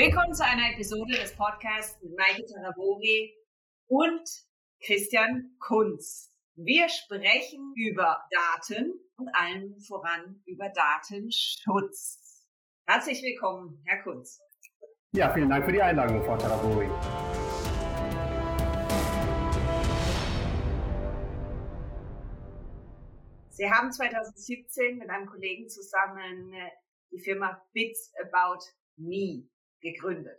Willkommen zu einer Episode des Podcasts mit Maike Tarabori und Christian Kunz. Wir sprechen über Daten und allen voran über Datenschutz. Herzlich willkommen, Herr Kunz. Ja, vielen Dank für die Einladung, Frau Tarabori. Sie haben 2017 mit einem Kollegen zusammen äh, die Firma Bits About Me gegründet.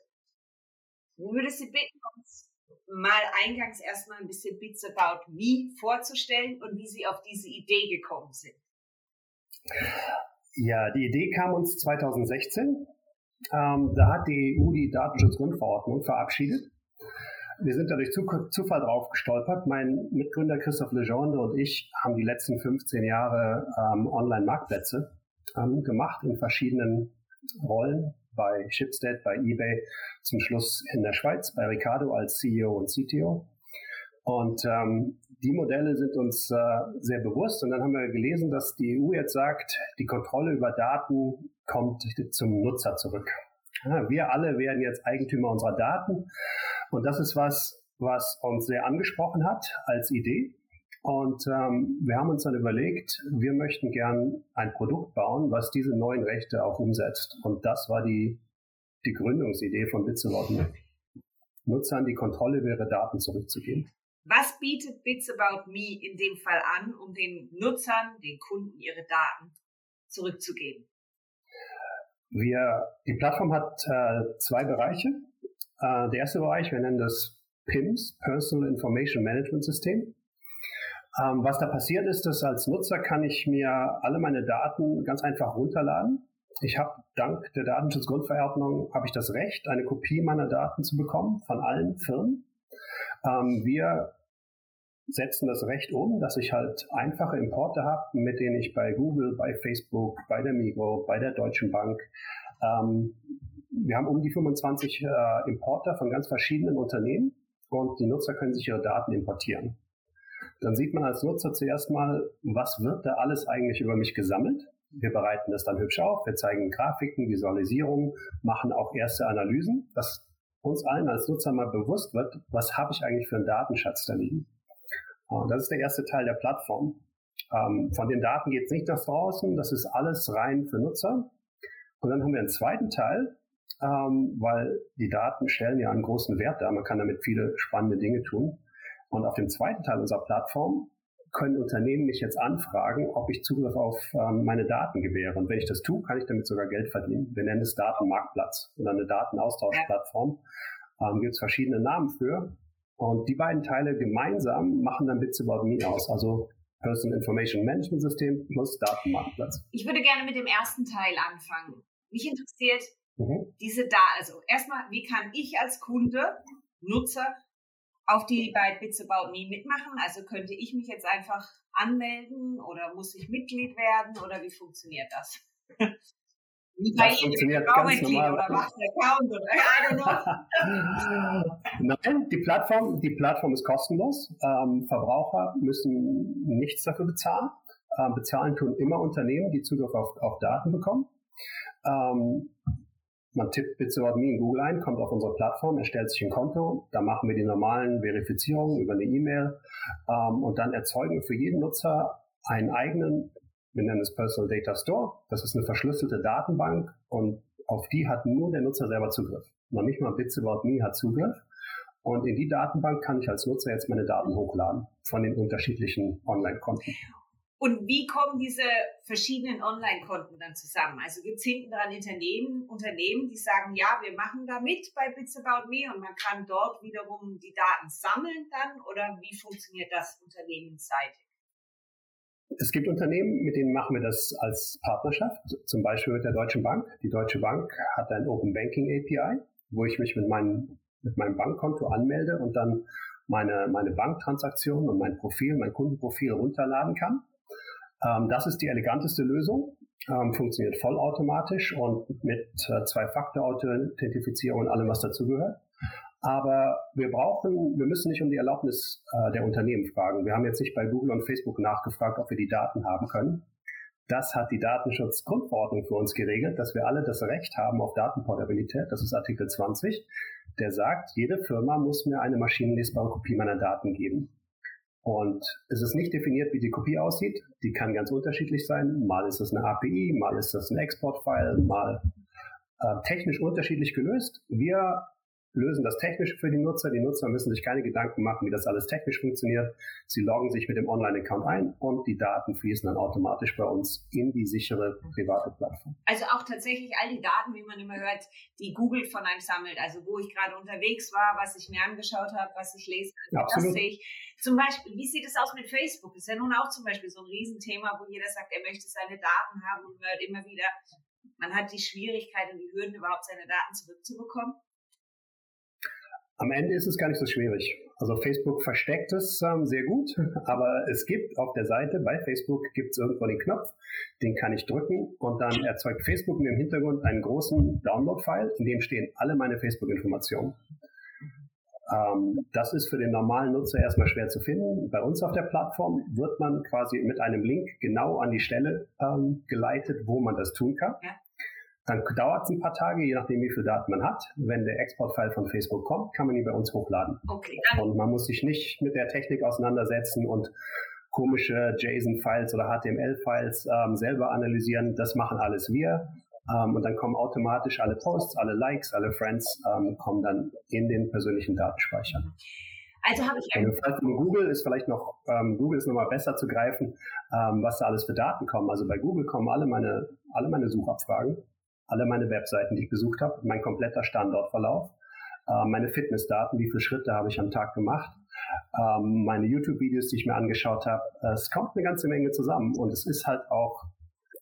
Ich würde Sie bitten, uns mal eingangs erstmal ein bisschen Bits About Me vorzustellen und wie Sie auf diese Idee gekommen sind. Ja, die Idee kam uns 2016. Ähm, da hat die EU die Datenschutzgrundverordnung verabschiedet wir sind da durch Zufall drauf gestolpert. Mein Mitgründer Christoph Legendre und ich haben die letzten 15 Jahre ähm, Online-Marktplätze ähm, gemacht in verschiedenen Rollen bei Shipstead, bei eBay, zum Schluss in der Schweiz bei Ricardo als CEO und CTO. Und ähm, die Modelle sind uns äh, sehr bewusst. Und dann haben wir gelesen, dass die EU jetzt sagt, die Kontrolle über Daten kommt zum Nutzer zurück. Ja, wir alle werden jetzt Eigentümer unserer Daten und das ist was, was uns sehr angesprochen hat als Idee. Und ähm, wir haben uns dann überlegt, wir möchten gern ein Produkt bauen, was diese neuen Rechte auch umsetzt. Und das war die, die Gründungsidee von Bits About Me. Nutzern die Kontrolle über ihre Daten zurückzugeben. Was bietet Bits About Me in dem Fall an, um den Nutzern, den Kunden ihre Daten zurückzugeben? Wir, die Plattform hat äh, zwei Bereiche. Äh, der erste Bereich, wir nennen das PIMS, Personal Information Management System. Ähm, was da passiert ist, dass als Nutzer kann ich mir alle meine Daten ganz einfach runterladen. Ich habe dank der Datenschutzgrundverordnung habe ich das Recht, eine Kopie meiner Daten zu bekommen von allen Firmen. Ähm, wir setzen das Recht um, dass ich halt einfache Importe habe, mit denen ich bei Google, bei Facebook, bei der Migo, bei der Deutschen Bank ähm, wir haben um die 25 äh, Importer von ganz verschiedenen Unternehmen und die Nutzer können sich ihre Daten importieren. Dann sieht man als Nutzer zuerst mal, was wird da alles eigentlich über mich gesammelt. Wir bereiten das dann hübsch auf, wir zeigen Grafiken, Visualisierungen, machen auch erste Analysen, dass uns allen als Nutzer mal bewusst wird, was habe ich eigentlich für einen Datenschatz da liegen. Und das ist der erste Teil der Plattform. Ähm, von den Daten geht es nicht nach draußen, das ist alles rein für Nutzer. Und dann haben wir einen zweiten Teil, ähm, weil die Daten stellen ja einen großen Wert dar. Man kann damit viele spannende Dinge tun. Und auf dem zweiten Teil unserer Plattform können Unternehmen mich jetzt anfragen, ob ich Zugriff auf ähm, meine Daten gewähre. Und wenn ich das tue, kann ich damit sogar Geld verdienen. Wir nennen es Datenmarktplatz oder eine Datenaustauschplattform. Ähm, Gibt es verschiedene Namen für. Und die beiden Teile gemeinsam machen dann Bits About Me aus. Also Personal Information Management System plus Datenmarktplatz. Ich würde gerne mit dem ersten Teil anfangen. Mich interessiert, Mhm. Diese da, also erstmal, wie kann ich als Kunde, Nutzer auf die bei Bits About Me mitmachen? Also könnte ich mich jetzt einfach anmelden oder muss ich Mitglied werden oder wie funktioniert das? Wie bei das funktioniert ganz normal. Oder macht Account oder I don't know. Nein, die Plattform, die Plattform ist kostenlos. Ähm, Verbraucher müssen nichts dafür bezahlen. Ähm, bezahlen tun immer Unternehmen, die Zugriff auf, auf Daten bekommen. Ähm, man tippt Bitsword.me in Google ein, kommt auf unsere Plattform, erstellt sich ein Konto, da machen wir die normalen Verifizierungen über eine E-Mail ähm, und dann erzeugen wir für jeden Nutzer einen eigenen, wir nennen es Personal Data Store. Das ist eine verschlüsselte Datenbank und auf die hat nur der Nutzer selber Zugriff. Noch nicht mal Bits.me hat Zugriff. Und in die Datenbank kann ich als Nutzer jetzt meine Daten hochladen von den unterschiedlichen Online-Konten. Und wie kommen diese verschiedenen Online-Konten dann zusammen? Also gibt es hinten dran Unternehmen, Unternehmen, die sagen, ja, wir machen da mit bei Bits About Me und man kann dort wiederum die Daten sammeln dann oder wie funktioniert das unternehmensseitig? Es gibt Unternehmen, mit denen machen wir das als Partnerschaft, zum Beispiel mit der Deutschen Bank. Die Deutsche Bank hat ein Open Banking API, wo ich mich mit meinem, mit meinem Bankkonto anmelde und dann meine, meine Banktransaktionen und mein Profil, mein Kundenprofil runterladen kann. Ähm, das ist die eleganteste Lösung, ähm, funktioniert vollautomatisch und mit äh, Zwei-Faktor-Authentifizierung und allem, was dazugehört. Aber wir brauchen, wir müssen nicht um die Erlaubnis äh, der Unternehmen fragen. Wir haben jetzt nicht bei Google und Facebook nachgefragt, ob wir die Daten haben können. das hat die Datenschutzgrundverordnung für uns geregelt, dass wir alle das Recht haben auf Datenportabilität. Das ist Artikel 20. Der sagt, jede Firma muss mir eine maschinenlesbare Kopie meiner Daten geben. Und es ist nicht definiert, wie die Kopie aussieht. Die kann ganz unterschiedlich sein. Mal ist es eine API, mal ist das ein Exportfile, mal äh, technisch unterschiedlich gelöst. Wir lösen das Technische für die Nutzer. Die Nutzer müssen sich keine Gedanken machen, wie das alles technisch funktioniert. Sie loggen sich mit dem Online-Account ein und die Daten fließen dann automatisch bei uns in die sichere private Plattform. Also auch tatsächlich all die Daten, wie man immer hört, die Google von einem sammelt. Also wo ich gerade unterwegs war, was ich mir angeschaut habe, was ich lese, Absolut. das sehe ich. Zum Beispiel, wie sieht es aus mit Facebook? Das ist ja nun auch zum Beispiel so ein Riesenthema, wo jeder sagt, er möchte seine Daten haben und hört immer wieder, man hat die Schwierigkeit und die Hürden, überhaupt seine Daten zurückzubekommen. Am Ende ist es gar nicht so schwierig. Also Facebook versteckt es ähm, sehr gut, aber es gibt auf der Seite bei Facebook gibt es irgendwo den Knopf, den kann ich drücken und dann erzeugt Facebook mir im Hintergrund einen großen Download-File, in dem stehen alle meine Facebook-Informationen. Ähm, das ist für den normalen Nutzer erstmal schwer zu finden. Bei uns auf der Plattform wird man quasi mit einem Link genau an die Stelle ähm, geleitet, wo man das tun kann. Ja. Dann dauert es ein paar Tage, je nachdem, wie viel Daten man hat. Wenn der Exportfile von Facebook kommt, kann man ihn bei uns hochladen. Okay. Und man muss sich nicht mit der Technik auseinandersetzen und komische JSON-Files oder HTML-Files ähm, selber analysieren. Das machen alles wir. Ähm, und dann kommen automatisch alle Posts, alle Likes, alle Friends ähm, kommen dann in den persönlichen Datenspeicher. Also habe ich von Google ist vielleicht noch ähm, Google ist nochmal besser zu greifen, ähm, was da alles für Daten kommen. Also bei Google kommen alle meine alle meine Suchabfragen alle meine Webseiten, die ich besucht habe, mein kompletter Standortverlauf, äh, meine Fitnessdaten, wie viele Schritte habe ich am Tag gemacht, ähm, meine YouTube-Videos, die ich mir angeschaut habe. Es kommt eine ganze Menge zusammen und es ist halt auch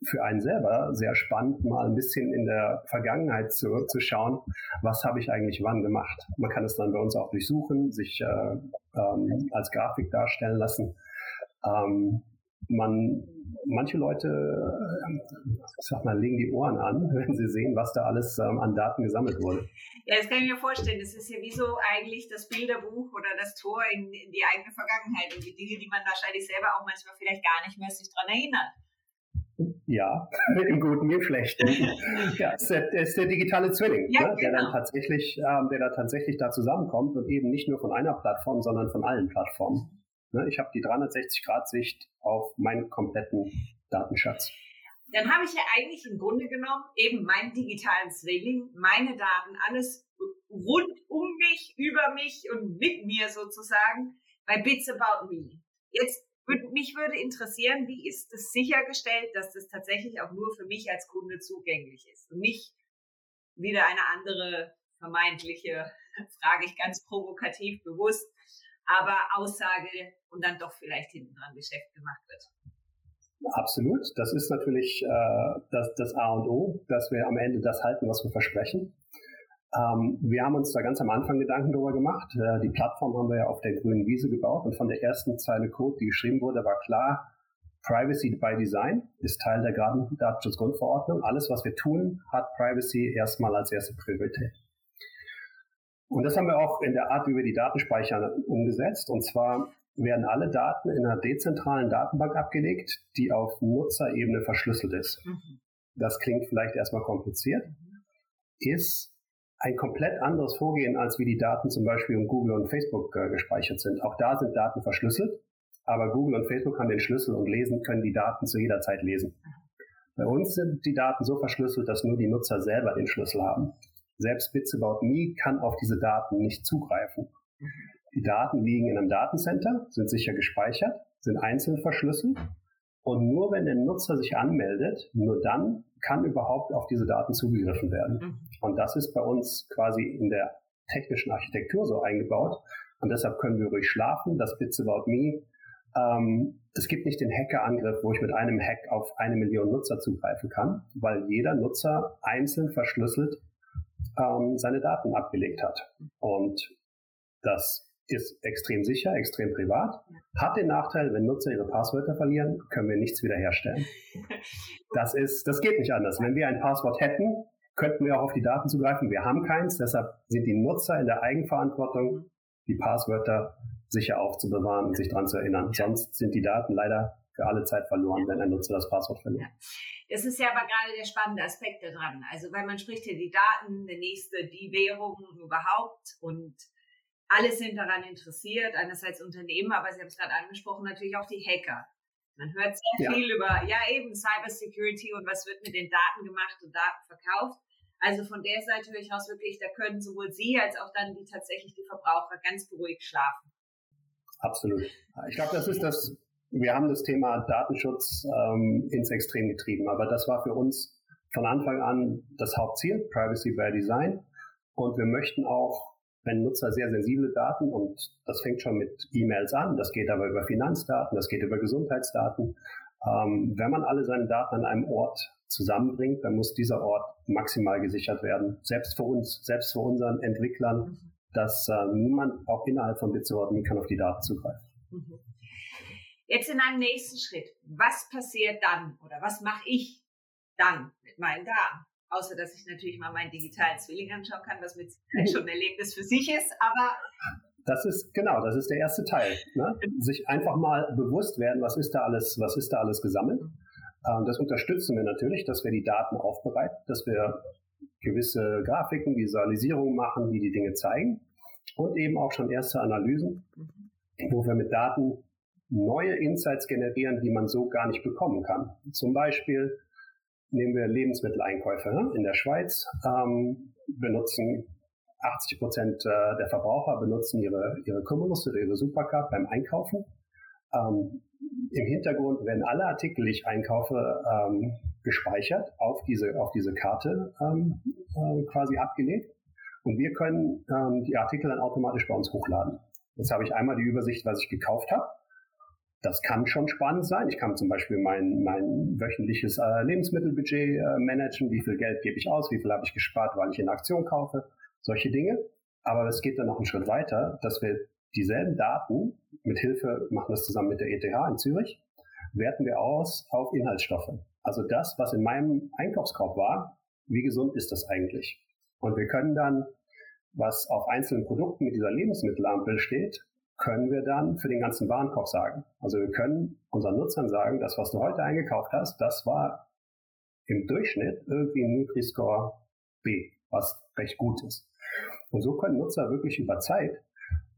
für einen selber sehr spannend, mal ein bisschen in der Vergangenheit zurückzuschauen, was habe ich eigentlich wann gemacht. Man kann es dann bei uns auch durchsuchen, sich äh, ähm, als Grafik darstellen lassen. Ähm, man, manche Leute, ich sag mal, legen die Ohren an, wenn sie sehen, was da alles ähm, an Daten gesammelt wurde. Ja, das kann ich mir vorstellen. Das ist ja wie so eigentlich das Bilderbuch oder das Tor in, in die eigene Vergangenheit und die Dinge, die man wahrscheinlich selber auch manchmal vielleicht gar nicht mehr sich dran erinnert. Ja, im Guten wie im Schlechten. ja, ist der, ist der digitale Zwilling, ja, ne, der genau. dann tatsächlich, ähm, der da tatsächlich da zusammenkommt und eben nicht nur von einer Plattform, sondern von allen Plattformen. Ne, ich habe die 360-Grad-Sicht auf meinen kompletten Datenschatz. Dann habe ich ja eigentlich im Grunde genommen eben meinen digitalen Zwilling, meine Daten, alles rund um mich, über mich und mit mir sozusagen bei Bits About Me. Jetzt mich würde interessieren, wie ist es sichergestellt, dass das tatsächlich auch nur für mich als Kunde zugänglich ist und nicht wieder eine andere vermeintliche, frage ich ganz provokativ bewusst, aber Aussage und dann doch vielleicht hinten dran Geschäft gemacht wird. Absolut. Das ist natürlich äh, das, das A und O, dass wir am Ende das halten, was wir versprechen. Ähm, wir haben uns da ganz am Anfang Gedanken darüber gemacht. Äh, die Plattform haben wir ja auf der grünen Wiese gebaut und von der ersten Zeile Code, die geschrieben wurde, war klar, Privacy by Design ist Teil der Datenschutzgrundverordnung. Alles, was wir tun, hat Privacy erstmal als erste Priorität. Und das haben wir auch in der Art, wie wir die Daten speichern, umgesetzt. Und zwar werden alle Daten in einer dezentralen Datenbank abgelegt, die auf Nutzerebene verschlüsselt ist. Mhm. Das klingt vielleicht erstmal kompliziert, mhm. ist ein komplett anderes Vorgehen, als wie die Daten zum Beispiel um Google und Facebook äh, gespeichert sind. Auch da sind Daten verschlüsselt, aber Google und Facebook haben den Schlüssel und lesen, können die Daten zu jeder Zeit lesen. Bei uns sind die Daten so verschlüsselt, dass nur die Nutzer selber den Schlüssel haben. Selbst Bits About Me kann auf diese Daten nicht zugreifen. Die Daten liegen in einem Datencenter, sind sicher gespeichert, sind einzeln verschlüsselt und nur wenn der Nutzer sich anmeldet, nur dann kann überhaupt auf diese Daten zugegriffen werden. Mhm. Und das ist bei uns quasi in der technischen Architektur so eingebaut. Und deshalb können wir ruhig schlafen. Das Bits About Me. Ähm, es gibt nicht den Hackerangriff, wo ich mit einem Hack auf eine Million Nutzer zugreifen kann, weil jeder Nutzer einzeln verschlüsselt ähm, seine Daten abgelegt hat. Und das ist extrem sicher, extrem privat, hat den Nachteil, wenn Nutzer ihre Passwörter verlieren, können wir nichts wiederherstellen. Das ist, das geht nicht anders. Wenn wir ein Passwort hätten, könnten wir auch auf die Daten zugreifen. Wir haben keins, deshalb sind die Nutzer in der Eigenverantwortung, die Passwörter sicher aufzubewahren und sich daran zu erinnern. Sonst sind die Daten leider für alle Zeit verloren, wenn ein Nutzer das Passwort verliert. Das ist ja aber gerade der spannende Aspekt daran. Also, weil man spricht hier die Daten, der nächste, die Währung überhaupt und alle sind daran interessiert, einerseits Unternehmen, aber Sie haben es gerade angesprochen, natürlich auch die Hacker. Man hört sehr ja. viel über, ja eben, Cybersecurity und was wird mit den Daten gemacht und Daten verkauft. Also von der Seite höre ich aus wirklich, da können sowohl Sie als auch dann die tatsächlich die Verbraucher ganz beruhigt schlafen. Absolut. Ich glaube, das ist das, wir haben das Thema Datenschutz ähm, ins Extrem getrieben, aber das war für uns von Anfang an das Hauptziel, Privacy by Design. Und wir möchten auch, wenn Nutzer sehr sensible Daten, und das fängt schon mit E-Mails an, das geht aber über Finanzdaten, das geht über Gesundheitsdaten, ähm, wenn man alle seine Daten an einem Ort zusammenbringt, dann muss dieser Ort maximal gesichert werden, selbst für uns, selbst für unseren Entwicklern, mhm. dass äh, niemand auch innerhalb von Bitsort kann auf die Daten zugreifen. Mhm. Jetzt in einem nächsten Schritt, was passiert dann oder was mache ich dann mit meinen Daten? Außer dass ich natürlich mal meinen digitalen Zwilling anschauen kann, was mit schon ein Erlebnis für sich ist, aber das ist genau, das ist der erste Teil. Ne? Sich einfach mal bewusst werden, was ist da alles, was ist da alles gesammelt. Ähm, das unterstützen wir natürlich, dass wir die Daten aufbereiten, dass wir gewisse Grafiken, Visualisierungen machen, die die Dinge zeigen und eben auch schon erste Analysen, wo wir mit Daten neue Insights generieren, die man so gar nicht bekommen kann. Zum Beispiel nehmen wir Lebensmitteleinkäufe ne? in der Schweiz, ähm, benutzen 80 Prozent äh, der Verbraucher benutzen ihre, ihre Cumulus oder ihre Supercard beim Einkaufen. Ähm, Im Hintergrund werden alle Artikel, die ich einkaufe, ähm, gespeichert auf diese, auf diese Karte ähm, äh, quasi abgelegt. Und wir können ähm, die Artikel dann automatisch bei uns hochladen. Jetzt habe ich einmal die Übersicht, was ich gekauft habe. Das kann schon spannend sein. Ich kann zum Beispiel mein, mein wöchentliches äh, Lebensmittelbudget äh, managen. Wie viel Geld gebe ich aus? Wie viel habe ich gespart, weil ich in Aktion kaufe? Solche Dinge. Aber es geht dann noch einen Schritt weiter, dass wir dieselben Daten mit Hilfe, machen das zusammen mit der ETH in Zürich, werten wir aus auf Inhaltsstoffe. Also das, was in meinem Einkaufskorb war, wie gesund ist das eigentlich? Und wir können dann, was auf einzelnen Produkten mit dieser Lebensmittelampel steht, können wir dann für den ganzen Warenkorb sagen. Also wir können unseren Nutzern sagen, das, was du heute eingekauft hast, das war im Durchschnitt irgendwie ein Nutri-Score B, was recht gut ist. Und so können Nutzer wirklich über Zeit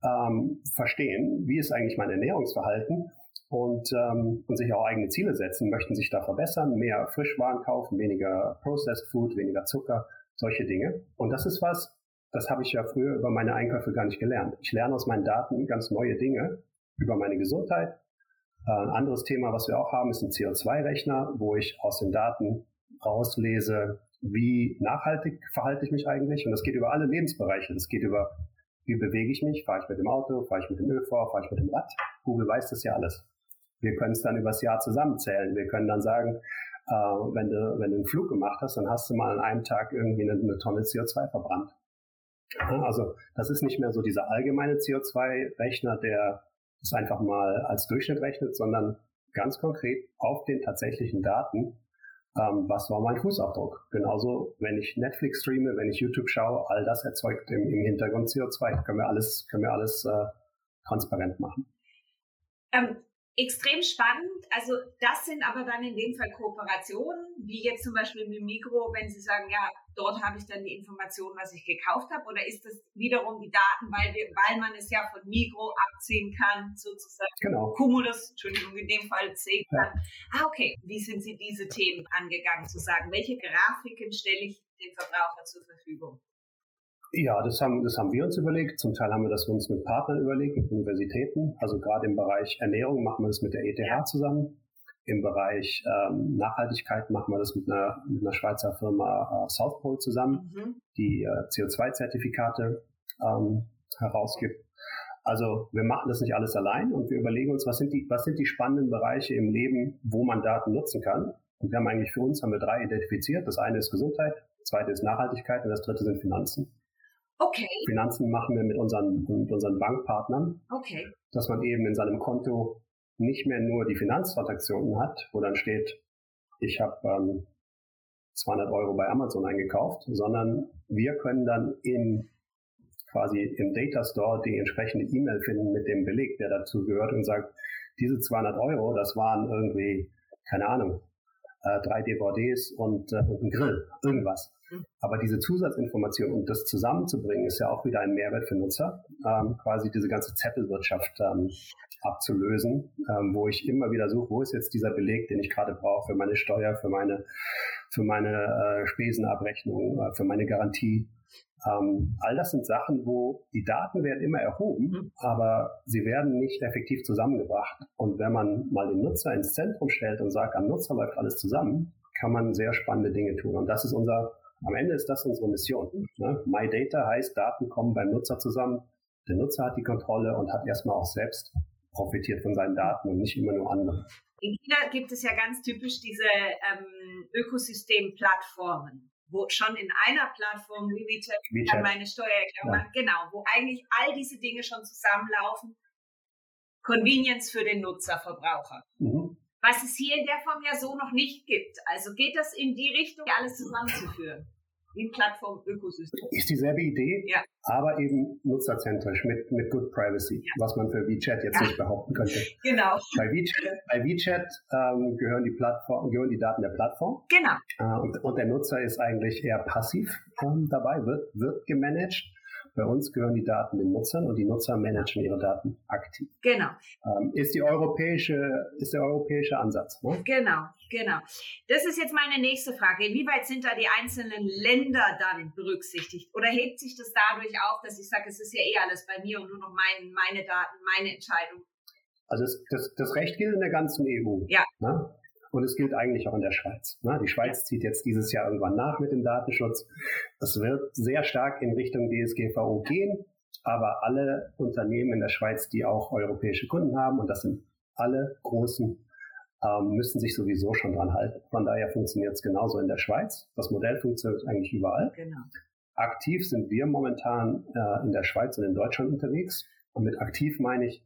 ähm, verstehen, wie ist eigentlich mein Ernährungsverhalten und, ähm, und sich auch eigene Ziele setzen, möchten sich da verbessern, mehr Frischwaren kaufen, weniger Processed Food, weniger Zucker, solche Dinge. Und das ist was, das habe ich ja früher über meine Einkäufe gar nicht gelernt. Ich lerne aus meinen Daten ganz neue Dinge über meine Gesundheit. Äh, ein anderes Thema, was wir auch haben, ist ein CO2-Rechner, wo ich aus den Daten rauslese, wie nachhaltig verhalte ich mich eigentlich. Und das geht über alle Lebensbereiche. Das geht über wie bewege ich mich? Fahre ich mit dem Auto? Fahre ich mit dem ÖV? Fahre ich mit dem Rad? Google weiß das ja alles. Wir können es dann übers Jahr zusammenzählen. Wir können dann sagen, äh, wenn, du, wenn du einen Flug gemacht hast, dann hast du mal an einem Tag irgendwie eine, eine Tonne CO2 verbrannt. Also das ist nicht mehr so dieser allgemeine CO2-Rechner, der es einfach mal als Durchschnitt rechnet, sondern ganz konkret auf den tatsächlichen Daten ähm, was war mein Fußabdruck. Genauso, wenn ich Netflix streame, wenn ich YouTube schaue, all das erzeugt im, im Hintergrund CO2. Können wir alles, können wir alles äh, transparent machen. Ähm, extrem spannend. Also das sind aber dann in dem Fall Kooperationen, wie jetzt zum Beispiel mit Mikro, wenn Sie sagen, ja, dort habe ich dann die Information, was ich gekauft habe, oder ist das wiederum die Daten, weil, wir, weil man es ja von Mikro abziehen kann, sozusagen genau. Cumulus, Entschuldigung, in dem Fall sehen kann. Ja. Ah, okay. Wie sind Sie diese Themen angegangen, zu sagen, welche Grafiken stelle ich dem Verbraucher zur Verfügung? Ja, das haben, das haben wir uns überlegt. Zum Teil haben wir das uns mit Partnern überlegt, mit Universitäten. Also gerade im Bereich Ernährung machen wir das mit der ETH zusammen. Im Bereich ähm, Nachhaltigkeit machen wir das mit einer, mit einer Schweizer Firma äh, South Pole zusammen, mhm. die äh, CO2-Zertifikate ähm, herausgibt. Also wir machen das nicht alles allein und wir überlegen uns, was sind die, was sind die spannenden Bereiche im Leben, wo man Daten nutzen kann. Und wir haben eigentlich für uns haben wir drei identifiziert. Das eine ist Gesundheit, das zweite ist Nachhaltigkeit und das dritte sind Finanzen. Okay. Finanzen machen wir mit unseren, mit unseren Bankpartnern. Okay. Dass man eben in seinem Konto nicht mehr nur die Finanztransaktionen hat, wo dann steht, ich habe ähm, 200 Euro bei Amazon eingekauft, sondern wir können dann im quasi im Data Store die entsprechende E-Mail finden mit dem Beleg, der dazu gehört und sagt, diese 200 Euro, das waren irgendwie, keine Ahnung, äh, drei DVDs und, äh, und ein Grill, irgendwas. Mhm. Aber diese Zusatzinformation und das zusammenzubringen, ist ja auch wieder ein Mehrwert für Nutzer, ähm, quasi diese ganze Zettelwirtschaft ähm, abzulösen, ähm, wo ich immer wieder suche, wo ist jetzt dieser Beleg, den ich gerade brauche für meine Steuer, für meine, für meine äh, Spesenabrechnung, äh, für meine Garantie. Ähm, all das sind Sachen, wo die Daten werden immer erhoben, mhm. aber sie werden nicht effektiv zusammengebracht. Und wenn man mal den Nutzer ins Zentrum stellt und sagt, am Nutzer läuft alles zusammen, kann man sehr spannende Dinge tun. Und das ist unser, am Ende ist das unsere Mission. Ne? My Data heißt, Daten kommen beim Nutzer zusammen. Der Nutzer hat die Kontrolle und hat erstmal auch selbst profitiert von seinen Daten und nicht immer nur andere. In China gibt es ja ganz typisch diese ähm, Ökosystemplattformen, wo schon in einer Plattform wie WeChat, WeChat. meine Steuererklärung ja. machen, genau, wo eigentlich all diese Dinge schon zusammenlaufen. Convenience für den Nutzerverbraucher. Mhm. Was es hier in der Form ja so noch nicht gibt. Also geht das in die Richtung, alles zusammenzuführen? ein Plattform-Ökosystem. Ist dieselbe Idee, ja. aber eben nutzerzentrisch mit, mit Good Privacy, ja. was man für WeChat jetzt ja. nicht behaupten könnte. Genau. Bei WeChat, bei WeChat ähm, gehören, die Plattform, gehören die Daten der Plattform. Genau. Äh, und, und der Nutzer ist eigentlich eher passiv ähm, dabei, wird, wird gemanagt. Bei uns gehören die Daten den Nutzern und die Nutzer managen ihre Daten aktiv. Genau. Ähm, ist die europäische, ist der europäische Ansatz. Ne? Genau, genau. Das ist jetzt meine nächste Frage. Inwieweit sind da die einzelnen Länder dann berücksichtigt? Oder hebt sich das dadurch auf, dass ich sage, es ist ja eh alles bei mir und nur noch mein, meine Daten, meine Entscheidung? Also das, das, das Recht gilt in der ganzen EU. Ja. Ne? Und es gilt eigentlich auch in der Schweiz. Ne? Die Schweiz zieht jetzt dieses Jahr irgendwann nach mit dem Datenschutz. Es wird sehr stark in Richtung DSGVO gehen, aber alle Unternehmen in der Schweiz, die auch europäische Kunden haben, und das sind alle großen, ähm, müssen sich sowieso schon dran halten. Von daher funktioniert es genauso in der Schweiz. Das Modell funktioniert eigentlich überall. Genau. Aktiv sind wir momentan äh, in der Schweiz und in Deutschland unterwegs. Und mit aktiv meine ich,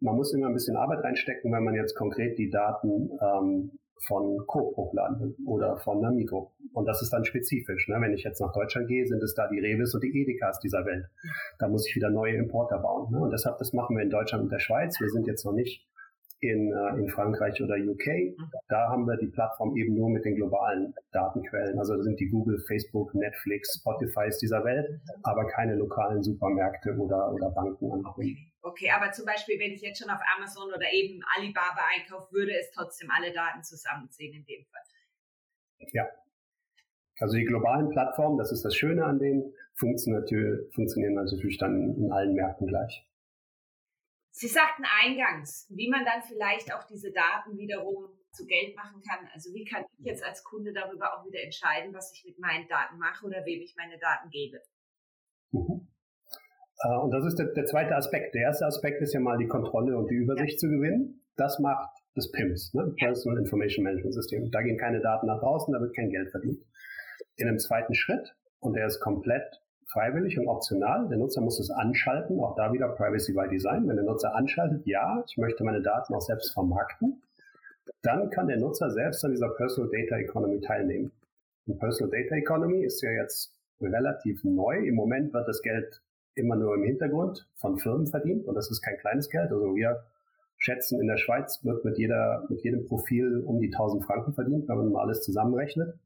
man muss immer ein bisschen Arbeit reinstecken, wenn man jetzt konkret die Daten ähm, von Coop hochladen oder von Amigo. Und das ist dann spezifisch. Ne? Wenn ich jetzt nach Deutschland gehe, sind es da die Revis und die Edekas dieser Welt. Da muss ich wieder neue Importer bauen. Ne? Und deshalb, das machen wir in Deutschland und der Schweiz. Wir sind jetzt noch nicht in, äh, in Frankreich oder UK. Da haben wir die Plattform eben nur mit den globalen Datenquellen. Also da sind die Google, Facebook, Netflix, Spotify dieser Welt, aber keine lokalen Supermärkte oder, oder Banken anbringen. Okay, aber zum Beispiel, wenn ich jetzt schon auf Amazon oder eben Alibaba einkaufe, würde es trotzdem alle Daten zusammenziehen in dem Fall. Ja. Also die globalen Plattformen, das ist das Schöne an denen, funktionieren natürlich, funktionieren natürlich dann in allen Märkten gleich. Sie sagten eingangs, wie man dann vielleicht auch diese Daten wiederum zu Geld machen kann. Also wie kann ich jetzt als Kunde darüber auch wieder entscheiden, was ich mit meinen Daten mache oder wem ich meine Daten gebe? Äh, und das ist der, der, zweite Aspekt. Der erste Aspekt ist ja mal die Kontrolle und die Übersicht zu gewinnen. Das macht das PIMS, ne? Personal Information Management System. Da gehen keine Daten nach draußen, da wird kein Geld verdient. In einem zweiten Schritt, und der ist komplett freiwillig und optional, der Nutzer muss es anschalten, auch da wieder Privacy by Design. Wenn der Nutzer anschaltet, ja, ich möchte meine Daten auch selbst vermarkten, dann kann der Nutzer selbst an dieser Personal Data Economy teilnehmen. Und Personal Data Economy ist ja jetzt relativ neu. Im Moment wird das Geld immer nur im Hintergrund von Firmen verdient und das ist kein kleines Geld. Also wir schätzen, in der Schweiz wird mit jeder, mit jedem Profil um die 1000 Franken verdient, wenn man mal alles zusammenrechnet.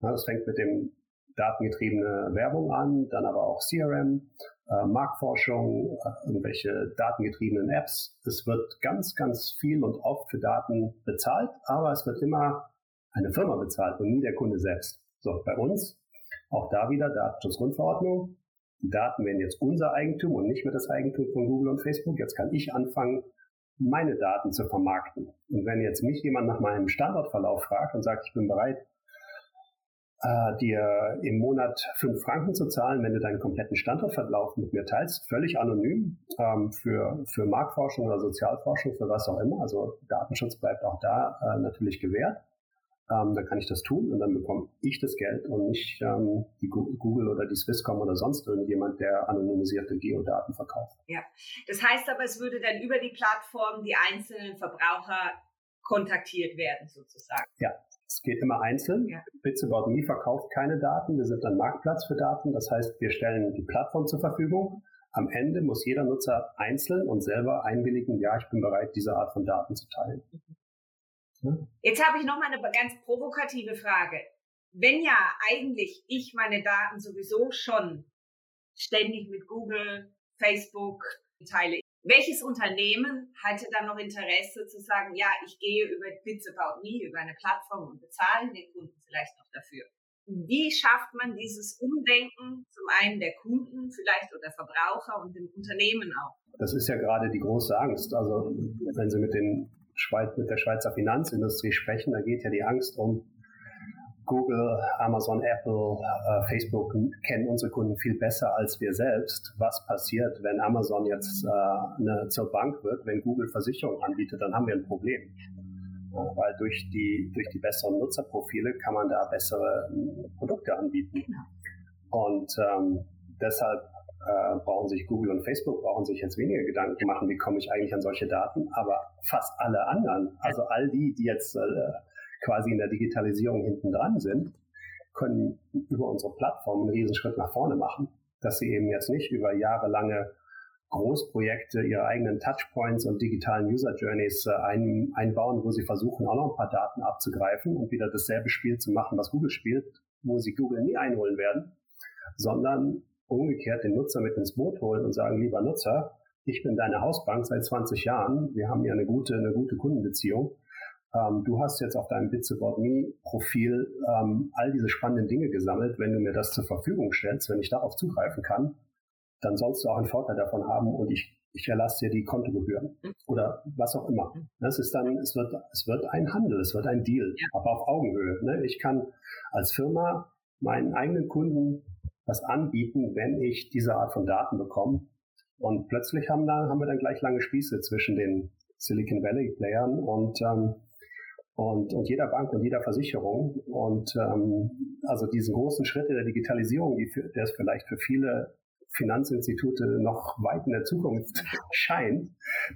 Das fängt mit dem datengetriebene Werbung an, dann aber auch CRM, äh, Marktforschung, äh, irgendwelche datengetriebenen Apps. Es wird ganz, ganz viel und oft für Daten bezahlt, aber es wird immer eine Firma bezahlt und nie der Kunde selbst. So, bei uns, auch da wieder Datenschutzgrundverordnung, Daten werden jetzt unser Eigentum und nicht mehr das Eigentum von Google und Facebook. Jetzt kann ich anfangen, meine Daten zu vermarkten. Und wenn jetzt mich jemand nach meinem Standortverlauf fragt und sagt, ich bin bereit, äh, dir im Monat fünf Franken zu zahlen, wenn du deinen kompletten Standortverlauf mit mir teilst, völlig anonym ähm, für, für Marktforschung oder Sozialforschung, für was auch immer. Also Datenschutz bleibt auch da äh, natürlich gewährt ähm, dann kann ich das tun und dann bekomme ich das Geld und nicht ähm, die Google oder die Swisscom oder sonst irgendjemand, der anonymisierte Geodaten verkauft. Ja, das heißt aber, es würde dann über die Plattform die einzelnen Verbraucher kontaktiert werden sozusagen. Ja, es geht immer einzeln. Ja. Bits About Me verkauft keine Daten. Wir sind ein Marktplatz für Daten. Das heißt, wir stellen die Plattform zur Verfügung. Am Ende muss jeder Nutzer einzeln und selber einwilligen, ja, ich bin bereit, diese Art von Daten zu teilen. Ja? Jetzt habe ich noch mal eine ganz provokative Frage. Wenn ja eigentlich ich meine Daten sowieso schon ständig mit Google, Facebook teile, welches Unternehmen hatte dann noch Interesse zu sagen, ja, ich gehe über Bits About Me, über eine Plattform und bezahle den Kunden vielleicht noch dafür? Wie schafft man dieses Umdenken zum einen der Kunden vielleicht oder Verbraucher und dem Unternehmen auch? Das ist ja gerade die große Angst. Also wenn Sie mit, den Schweiz, mit der Schweizer Finanzindustrie sprechen, da geht ja die Angst um, Google, Amazon, Apple, äh, Facebook kennen unsere Kunden viel besser als wir selbst. Was passiert, wenn Amazon jetzt äh, eine, zur Bank wird, wenn Google Versicherungen anbietet, dann haben wir ein Problem. Ja, weil durch die, durch die besseren Nutzerprofile kann man da bessere äh, Produkte anbieten. Genau. Und ähm, deshalb äh, brauchen sich Google und Facebook brauchen sich jetzt weniger Gedanken machen, wie komme ich eigentlich an solche Daten, aber fast alle anderen, also all die, die jetzt äh, quasi in der Digitalisierung hinten dran sind, können über unsere Plattform einen Riesenschritt nach vorne machen, dass sie eben jetzt nicht über jahrelange Großprojekte ihre eigenen Touchpoints und digitalen User Journeys äh, ein, einbauen, wo sie versuchen, auch noch ein paar Daten abzugreifen und wieder dasselbe Spiel zu machen, was Google spielt, wo sie Google nie einholen werden, sondern umgekehrt den Nutzer mit ins Boot holen und sagen, lieber Nutzer, ich bin deine Hausbank seit 20 Jahren, wir haben ja eine gute, eine gute Kundenbeziehung ähm, du hast jetzt auf deinem Bits About Me Profil ähm, all diese spannenden Dinge gesammelt. Wenn du mir das zur Verfügung stellst, wenn ich darauf zugreifen kann, dann sollst du auch einen Vorteil davon haben und ich, ich erlasse dir die Kontogebühren oder was auch immer. Das ist dann, es wird, es wird ein Handel, es wird ein Deal, ja. aber auf Augenhöhe. Ne? Ich kann als Firma meinen eigenen Kunden was anbieten, wenn ich diese Art von Daten bekomme. Und plötzlich haben, da, haben wir dann gleich lange Spieße zwischen den Silicon Valley Playern und ähm, und, und jeder Bank und jeder Versicherung. Und ähm, also diesen großen Schritt in der Digitalisierung, die für, der es vielleicht für viele Finanzinstitute noch weit in der Zukunft scheint,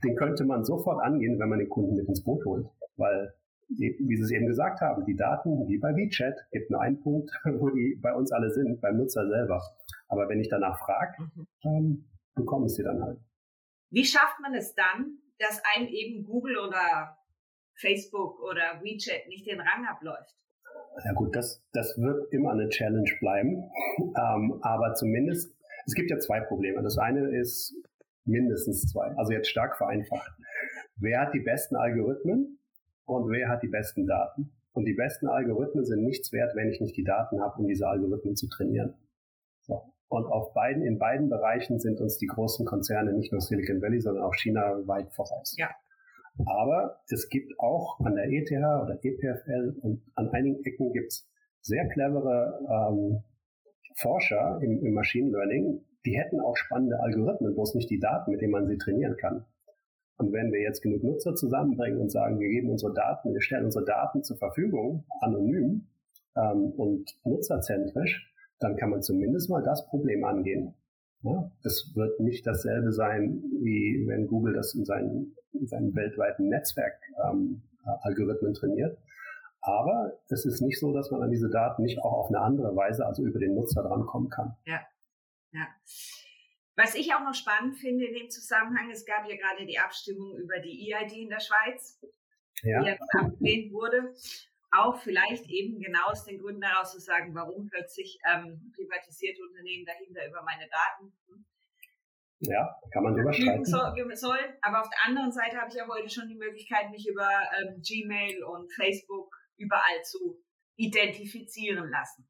den könnte man sofort angehen, wenn man den Kunden mit ins Boot holt. Weil, wie Sie es eben gesagt haben, die Daten, wie bei WeChat, gibt nur einen Punkt, wo die bei uns alle sind, beim Nutzer selber. Aber wenn ich danach frage, mhm. ähm, bekomme ich sie dann halt. Wie schafft man es dann, dass einem eben Google oder Facebook oder WeChat nicht den Rang abläuft. Ja gut, das, das wird immer eine Challenge bleiben. Ähm, aber zumindest, es gibt ja zwei Probleme. Das eine ist mindestens zwei, also jetzt stark vereinfacht. Wer hat die besten Algorithmen und wer hat die besten Daten? Und die besten Algorithmen sind nichts wert, wenn ich nicht die Daten habe, um diese Algorithmen zu trainieren. So. Und auf beiden, in beiden Bereichen sind uns die großen Konzerne, nicht nur Silicon Valley, sondern auch China weit voraus. Ja. Aber es gibt auch an der ETH oder EPFL und an einigen Ecken gibt es sehr clevere ähm, Forscher im, im Machine Learning, die hätten auch spannende Algorithmen, bloß nicht die Daten, mit denen man sie trainieren kann. Und wenn wir jetzt genug Nutzer zusammenbringen und sagen, wir geben unsere Daten, wir stellen unsere Daten zur Verfügung, anonym ähm, und nutzerzentrisch, dann kann man zumindest mal das Problem angehen. Ja, es wird nicht dasselbe sein, wie wenn Google das in seinen, in seinen weltweiten Netzwerk-Algorithmen ähm, trainiert. Aber es ist nicht so, dass man an diese Daten nicht auch auf eine andere Weise, also über den Nutzer drankommen kann. Ja, ja. Was ich auch noch spannend finde in dem Zusammenhang, es gab ja gerade die Abstimmung über die EID in der Schweiz, ja. die ja abgelehnt wurde auch vielleicht eben genau aus den Gründen daraus zu sagen, warum plötzlich ähm, privatisierte Unternehmen dahinter über meine Daten ja, kann man drüber streiten. sollen. Aber auf der anderen Seite habe ich ja heute schon die Möglichkeit, mich über ähm, Gmail und Facebook überall zu identifizieren lassen.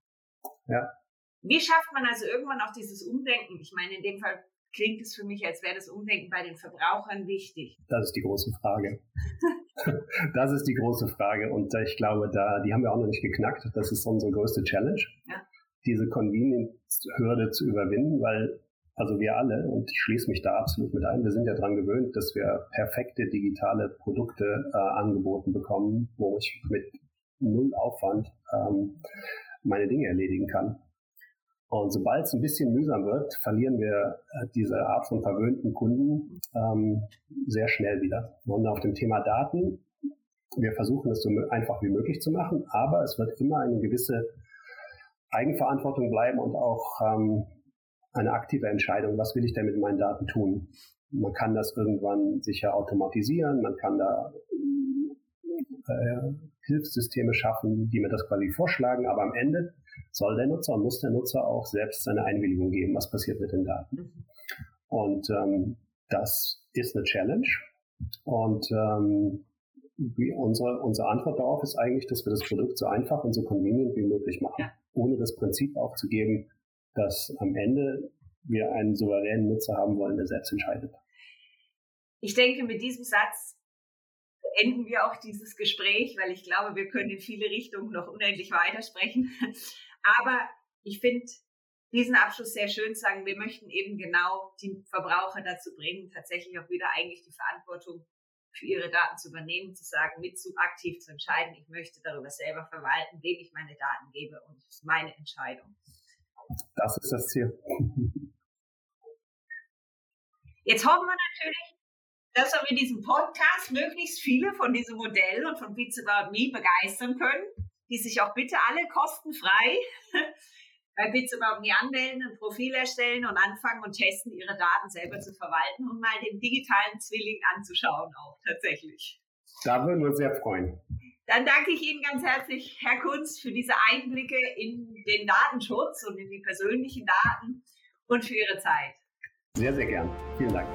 Ja. Wie schafft man also irgendwann auch dieses Umdenken? Ich meine, in dem Fall klingt es für mich, als wäre das Umdenken bei den Verbrauchern wichtig. Das ist die große Frage. das ist die große Frage und ich glaube, da, die haben wir auch noch nicht geknackt. Das ist unsere größte Challenge, ja. diese Convenience-Hürde zu überwinden, weil also wir alle, und ich schließe mich da absolut mit ein, wir sind ja daran gewöhnt, dass wir perfekte digitale Produkte äh, angeboten bekommen, wo ich mit null Aufwand ähm, meine Dinge erledigen kann. Und sobald es ein bisschen mühsam wird, verlieren wir äh, diese Art von verwöhnten Kunden ähm, sehr schnell wieder. Und auf dem Thema Daten, wir versuchen es so einfach wie möglich zu machen, aber es wird immer eine gewisse Eigenverantwortung bleiben und auch ähm, eine aktive Entscheidung, was will ich denn mit meinen Daten tun. Man kann das irgendwann sicher automatisieren, man kann da äh, Hilfssysteme schaffen, die mir das quasi vorschlagen, aber am Ende soll der Nutzer und muss der Nutzer auch selbst seine Einwilligung geben, was passiert mit den Daten. Mhm. Und ähm, das ist eine Challenge. Und ähm, wie unsere, unsere Antwort darauf ist eigentlich, dass wir das Produkt so einfach und so convenient wie möglich machen, ja. ohne das Prinzip aufzugeben, dass am Ende wir einen souveränen Nutzer haben wollen, der selbst entscheidet. Ich denke, mit diesem Satz enden wir auch dieses Gespräch, weil ich glaube, wir können in viele Richtungen noch unendlich weitersprechen. Aber ich finde diesen Abschluss sehr schön zu sagen, wir möchten eben genau die Verbraucher dazu bringen, tatsächlich auch wieder eigentlich die Verantwortung für ihre Daten zu übernehmen, zu sagen, mit zu aktiv zu entscheiden, ich möchte darüber selber verwalten, wem ich meine Daten gebe und es ist meine Entscheidung. Das ist das Ziel. Jetzt hoffen wir natürlich, dass wir mit diesem Podcast möglichst viele von diesem Modell und von Bits About Me begeistern können, die sich auch bitte alle kostenfrei bei Bits About Me anmelden, ein Profil erstellen und anfangen und testen, ihre Daten selber zu verwalten und mal den digitalen Zwilling anzuschauen auch tatsächlich. Da würden wir uns sehr freuen. Dann danke ich Ihnen ganz herzlich, Herr Kunst, für diese Einblicke in den Datenschutz und in die persönlichen Daten und für Ihre Zeit. Sehr, sehr gern. Vielen Dank.